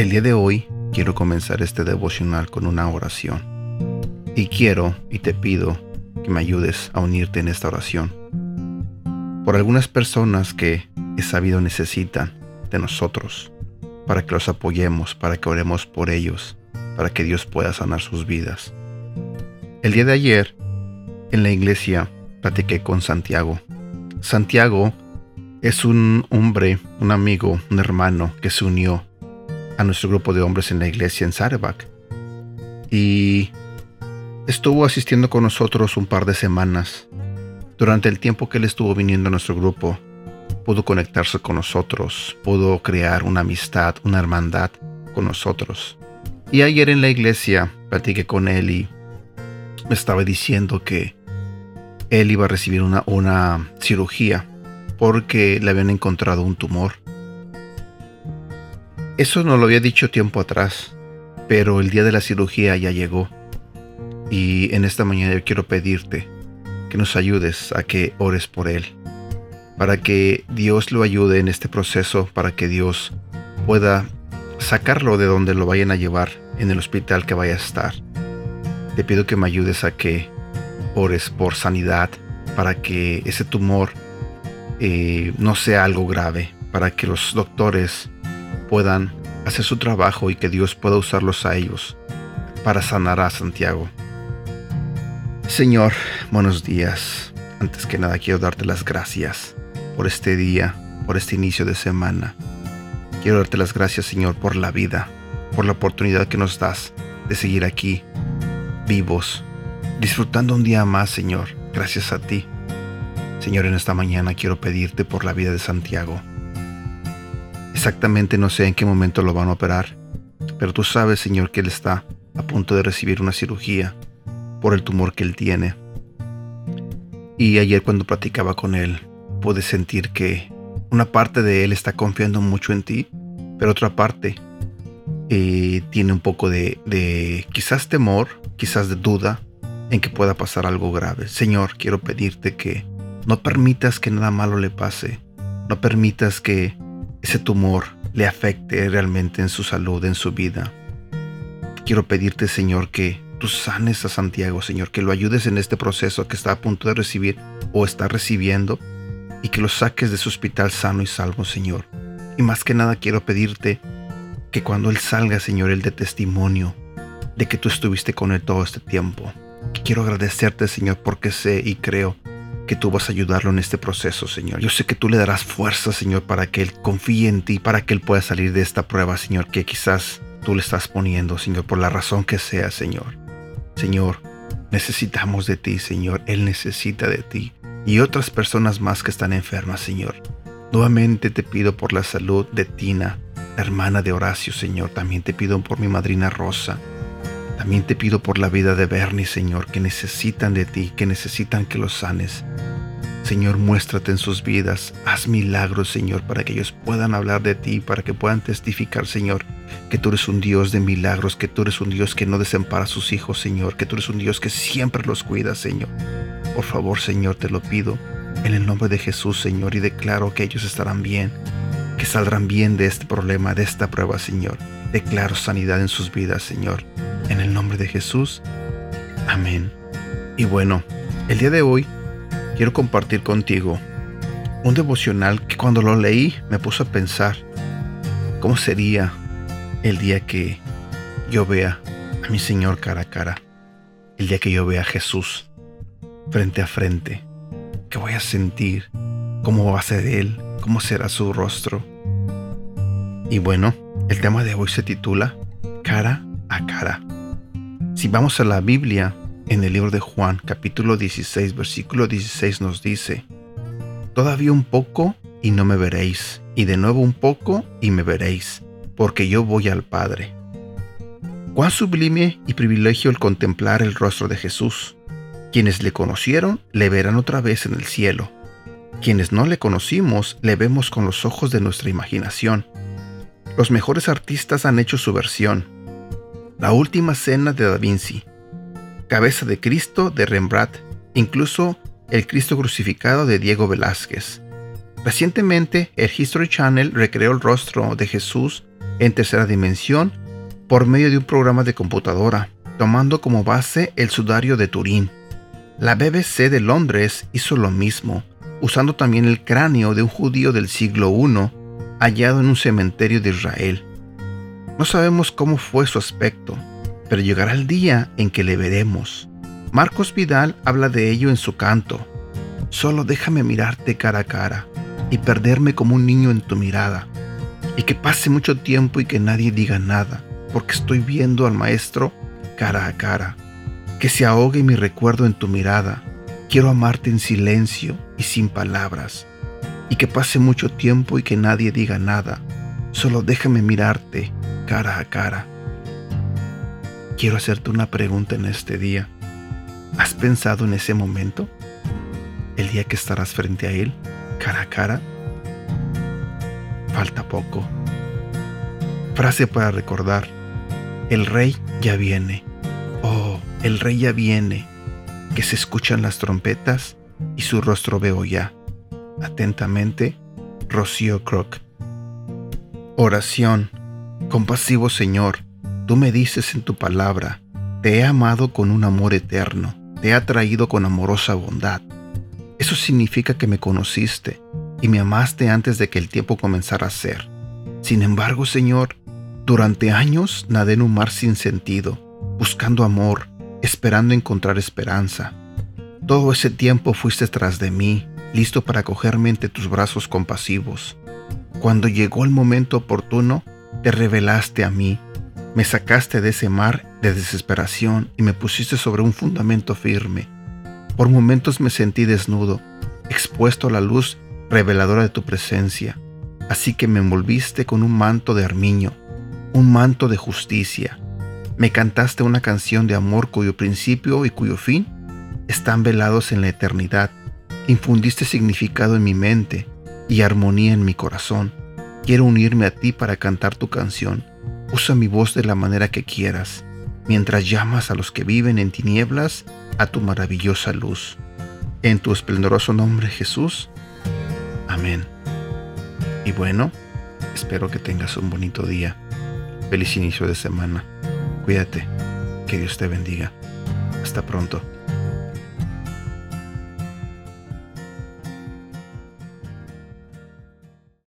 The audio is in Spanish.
El día de hoy quiero comenzar este devocional con una oración. Y quiero y te pido que me ayudes a unirte en esta oración. Por algunas personas que he sabido necesitan de nosotros, para que los apoyemos, para que oremos por ellos, para que Dios pueda sanar sus vidas. El día de ayer, en la iglesia, platiqué con Santiago. Santiago es un hombre, un amigo, un hermano que se unió a nuestro grupo de hombres en la iglesia en Sarebak. Y estuvo asistiendo con nosotros un par de semanas. Durante el tiempo que él estuvo viniendo a nuestro grupo, pudo conectarse con nosotros, pudo crear una amistad, una hermandad con nosotros. Y ayer en la iglesia platiqué con él y me estaba diciendo que él iba a recibir una, una cirugía porque le habían encontrado un tumor. Eso no lo había dicho tiempo atrás, pero el día de la cirugía ya llegó. Y en esta mañana yo quiero pedirte que nos ayudes a que ores por él, para que Dios lo ayude en este proceso, para que Dios pueda sacarlo de donde lo vayan a llevar en el hospital que vaya a estar. Te pido que me ayudes a que ores por sanidad, para que ese tumor eh, no sea algo grave, para que los doctores puedan hacer su trabajo y que Dios pueda usarlos a ellos para sanar a Santiago. Señor, buenos días. Antes que nada quiero darte las gracias por este día, por este inicio de semana. Quiero darte las gracias, Señor, por la vida, por la oportunidad que nos das de seguir aquí, vivos, disfrutando un día más, Señor, gracias a ti. Señor, en esta mañana quiero pedirte por la vida de Santiago. Exactamente no sé en qué momento lo van a operar, pero tú sabes, Señor, que él está a punto de recibir una cirugía por el tumor que él tiene. Y ayer cuando platicaba con él, pude sentir que una parte de él está confiando mucho en ti, pero otra parte eh, tiene un poco de, de quizás temor, quizás de duda en que pueda pasar algo grave. Señor, quiero pedirte que no permitas que nada malo le pase. No permitas que ese tumor le afecte realmente en su salud, en su vida. Quiero pedirte, Señor, que tú sanes a Santiago, Señor, que lo ayudes en este proceso que está a punto de recibir o está recibiendo y que lo saques de su hospital sano y salvo, Señor. Y más que nada quiero pedirte que cuando Él salga, Señor, Él dé testimonio de que tú estuviste con Él todo este tiempo. Quiero agradecerte, Señor, porque sé y creo que tú vas a ayudarlo en este proceso, Señor. Yo sé que tú le darás fuerza, Señor, para que Él confíe en ti, para que Él pueda salir de esta prueba, Señor, que quizás tú le estás poniendo, Señor, por la razón que sea, Señor. Señor, necesitamos de ti, Señor. Él necesita de ti. Y otras personas más que están enfermas, Señor. Nuevamente te pido por la salud de Tina, hermana de Horacio, Señor. También te pido por mi madrina Rosa. También te pido por la vida de Bernie, Señor, que necesitan de ti, que necesitan que los sanes. Señor, muéstrate en sus vidas. Haz milagros, Señor, para que ellos puedan hablar de ti, para que puedan testificar, Señor, que tú eres un Dios de milagros, que tú eres un Dios que no desempara a sus hijos, Señor, que tú eres un Dios que siempre los cuida, Señor. Por favor, Señor, te lo pido. En el nombre de Jesús, Señor, y declaro que ellos estarán bien, que saldrán bien de este problema, de esta prueba, Señor. Declaro sanidad en sus vidas, Señor. De Jesús. Amén. Y bueno, el día de hoy quiero compartir contigo un devocional que cuando lo leí me puso a pensar cómo sería el día que yo vea a mi Señor cara a cara, el día que yo vea a Jesús frente a frente, que voy a sentir, cómo va a ser Él, cómo será su rostro. Y bueno, el tema de hoy se titula Cara a cara. Si vamos a la Biblia, en el libro de Juan, capítulo 16, versículo 16 nos dice, Todavía un poco y no me veréis, y de nuevo un poco y me veréis, porque yo voy al Padre. Cuán sublime y privilegio el contemplar el rostro de Jesús. Quienes le conocieron le verán otra vez en el cielo. Quienes no le conocimos le vemos con los ojos de nuestra imaginación. Los mejores artistas han hecho su versión, la última cena de Da Vinci, Cabeza de Cristo de Rembrandt, incluso El Cristo crucificado de Diego Velázquez. Recientemente, el History Channel recreó el rostro de Jesús en tercera dimensión por medio de un programa de computadora, tomando como base el sudario de Turín. La BBC de Londres hizo lo mismo, usando también el cráneo de un judío del siglo I hallado en un cementerio de Israel. No sabemos cómo fue su aspecto, pero llegará el día en que le veremos. Marcos Vidal habla de ello en su canto. Solo déjame mirarte cara a cara y perderme como un niño en tu mirada, y que pase mucho tiempo y que nadie diga nada, porque estoy viendo al Maestro cara a cara. Que se ahogue mi recuerdo en tu mirada. Quiero amarte en silencio y sin palabras, y que pase mucho tiempo y que nadie diga nada. Solo déjame mirarte cara a cara. Quiero hacerte una pregunta en este día. ¿Has pensado en ese momento? El día que estarás frente a Él, cara a cara. Falta poco. Frase para recordar. El rey ya viene. Oh, el rey ya viene. Que se escuchan las trompetas y su rostro veo ya. Atentamente, Rocío Croc. Oración. Compasivo Señor, tú me dices en tu palabra, te he amado con un amor eterno, te he atraído con amorosa bondad. Eso significa que me conociste y me amaste antes de que el tiempo comenzara a ser. Sin embargo, Señor, durante años nadé en un mar sin sentido, buscando amor, esperando encontrar esperanza. Todo ese tiempo fuiste tras de mí, listo para cogerme entre tus brazos compasivos. Cuando llegó el momento oportuno, te revelaste a mí, me sacaste de ese mar de desesperación y me pusiste sobre un fundamento firme. Por momentos me sentí desnudo, expuesto a la luz reveladora de tu presencia, así que me envolviste con un manto de armiño, un manto de justicia. Me cantaste una canción de amor cuyo principio y cuyo fin están velados en la eternidad. Infundiste significado en mi mente y armonía en mi corazón. Quiero unirme a ti para cantar tu canción. Usa mi voz de la manera que quieras, mientras llamas a los que viven en tinieblas a tu maravillosa luz. En tu esplendoroso nombre, Jesús. Amén. Y bueno, espero que tengas un bonito día. Feliz inicio de semana. Cuídate. Que Dios te bendiga. Hasta pronto.